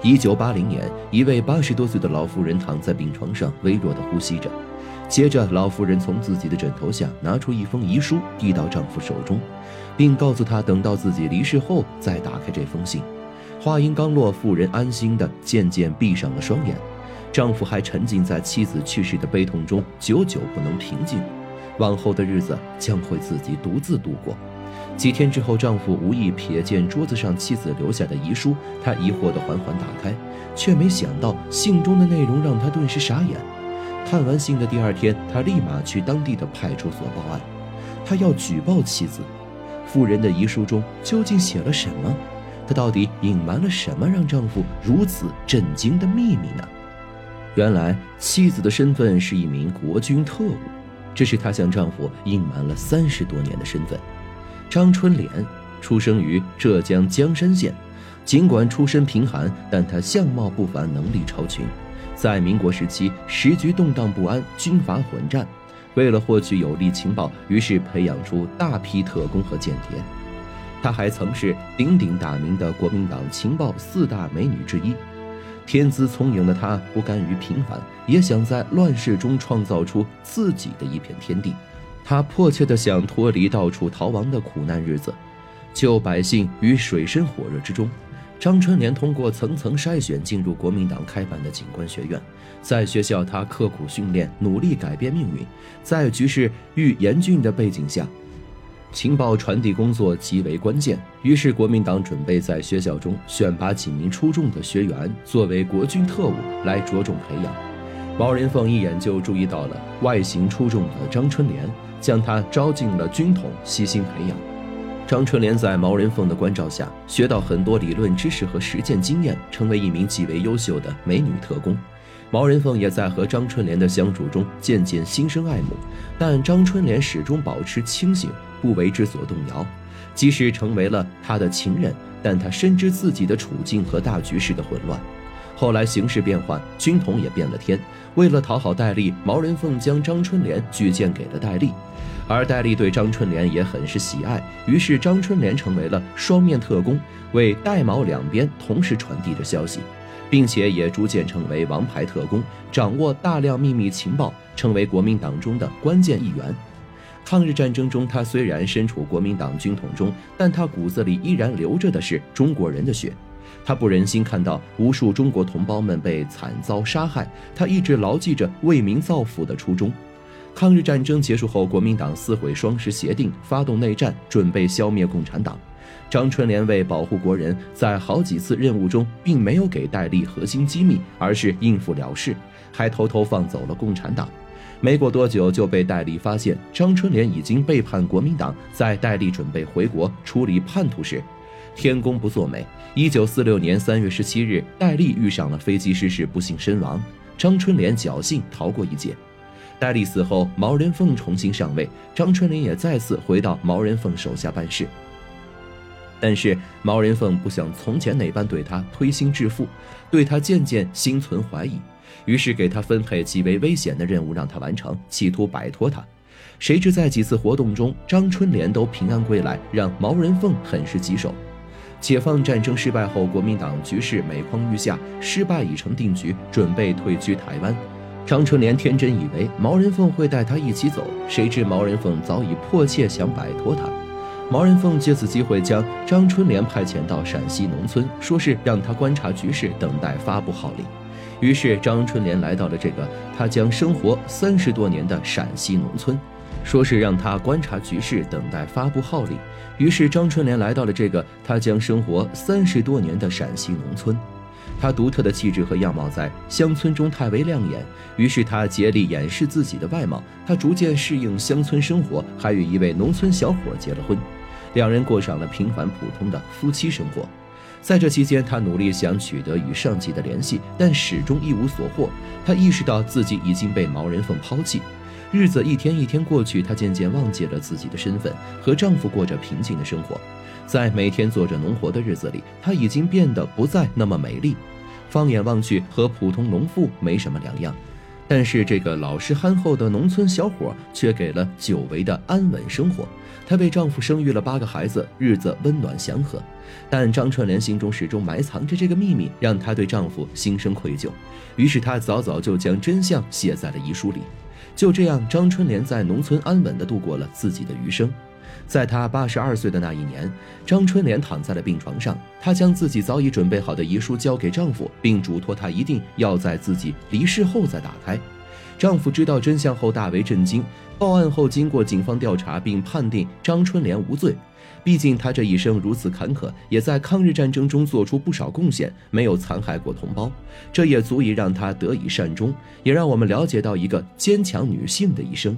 一九八零年，一位八十多岁的老妇人躺在病床上，微弱地呼吸着。接着，老妇人从自己的枕头下拿出一封遗书，递到丈夫手中，并告诉他，等到自己离世后再打开这封信。话音刚落，妇人安心地渐渐闭上了双眼。丈夫还沉浸在妻子去世的悲痛中，久久不能平静。往后的日子将会自己独自度过。几天之后，丈夫无意瞥见桌子上妻子留下的遗书，他疑惑地缓缓打开，却没想到信中的内容让他顿时傻眼。看完信的第二天，他立马去当地的派出所报案，他要举报妻子。妇人的遗书中究竟写了什么？她到底隐瞒了什么，让丈夫如此震惊的秘密呢？原来，妻子的身份是一名国军特务，这是她向丈夫隐瞒了三十多年的身份。张春莲出生于浙江江山县，尽管出身贫寒，但她相貌不凡，能力超群。在民国时期，时局动荡不安，军阀混战，为了获取有利情报，于是培养出大批特工和间谍。她还曾是鼎鼎大名的国民党情报四大美女之一。天资聪颖的她，不甘于平凡，也想在乱世中创造出自己的一片天地。他迫切地想脱离到处逃亡的苦难日子，救百姓于水深火热之中。张春莲通过层层筛选，进入国民党开办的警官学院。在学校，他刻苦训练，努力改变命运。在局势愈严峻的背景下，情报传递工作极为关键。于是，国民党准备在学校中选拔几名出众的学员，作为国军特务来着重培养。毛人凤一眼就注意到了外形出众的张春莲。将他招进了军统，悉心培养。张春莲在毛人凤的关照下，学到很多理论知识和实践经验，成为一名极为优秀的美女特工。毛人凤也在和张春莲的相处中渐渐心生爱慕，但张春莲始终保持清醒，不为之所动摇。即使成为了他的情人，但他深知自己的处境和大局势的混乱。后来形势变幻，军统也变了天。为了讨好戴笠，毛人凤将张春莲举荐给了戴笠，而戴笠对张春莲也很是喜爱。于是张春莲成为了双面特工，为戴毛两边同时传递着消息，并且也逐渐成为王牌特工，掌握大量秘密情报，成为国民党中的关键一员。抗日战争中，他虽然身处国民党军统中，但他骨子里依然流着的是中国人的血。他不忍心看到无数中国同胞们被惨遭杀害，他一直牢记着为民造福的初衷。抗日战争结束后，国民党撕毁双十协定，发动内战，准备消灭共产党。张春莲为保护国人，在好几次任务中并没有给戴笠核心机密，而是应付了事，还偷偷放走了共产党。没过多久，就被戴笠发现张春莲已经背叛国民党。在戴笠准备回国处理叛徒时，天公不作美。一九四六年三月十七日，戴笠遇上了飞机失事，不幸身亡。张春莲侥幸逃过一劫。戴笠死后，毛人凤重新上位，张春莲也再次回到毛人凤手下办事。但是毛人凤不像从前那般对他推心置腹，对他渐渐心存怀疑，于是给他分配极为危险的任务让他完成，企图摆脱他。谁知在几次活动中，张春莲都平安归来，让毛人凤很是棘手。解放战争失败后，国民党局势每况愈下，失败已成定局，准备退居台湾。张春莲天真以为毛人凤会带他一起走，谁知毛人凤早已迫切想摆脱他。毛人凤借此机会将张春莲派遣到陕西农村，说是让他观察局势，等待发布号令。于是张春莲来到了这个他将生活三十多年的陕西农村。说是让他观察局势，等待发布号令。于是张春莲来到了这个他将生活三十多年的陕西农村。他独特的气质和样貌在乡村中太为亮眼，于是他竭力掩饰自己的外貌。他逐渐适应乡村生活，还与一位农村小伙结了婚，两人过上了平凡普通的夫妻生活。在这期间，他努力想取得与上级的联系，但始终一无所获。他意识到自己已经被毛人凤抛弃。日子一天一天过去，她渐渐忘记了自己的身份，和丈夫过着平静的生活。在每天做着农活的日子里，她已经变得不再那么美丽，放眼望去和普通农妇没什么两样。但是这个老实憨厚的农村小伙却给了久违的安稳生活。她为丈夫生育了八个孩子，日子温暖祥和。但张春莲心中始终埋藏着这个秘密，让她对丈夫心生愧疚。于是她早早就将真相写在了遗书里。就这样，张春莲在农村安稳地度过了自己的余生。在她八十二岁的那一年，张春莲躺在了病床上，她将自己早已准备好的遗书交给丈夫，并嘱托他一定要在自己离世后再打开。丈夫知道真相后大为震惊。报案后，经过警方调查并判定张春莲无罪。毕竟她这一生如此坎坷，也在抗日战争中做出不少贡献，没有残害过同胞，这也足以让她得以善终，也让我们了解到一个坚强女性的一生。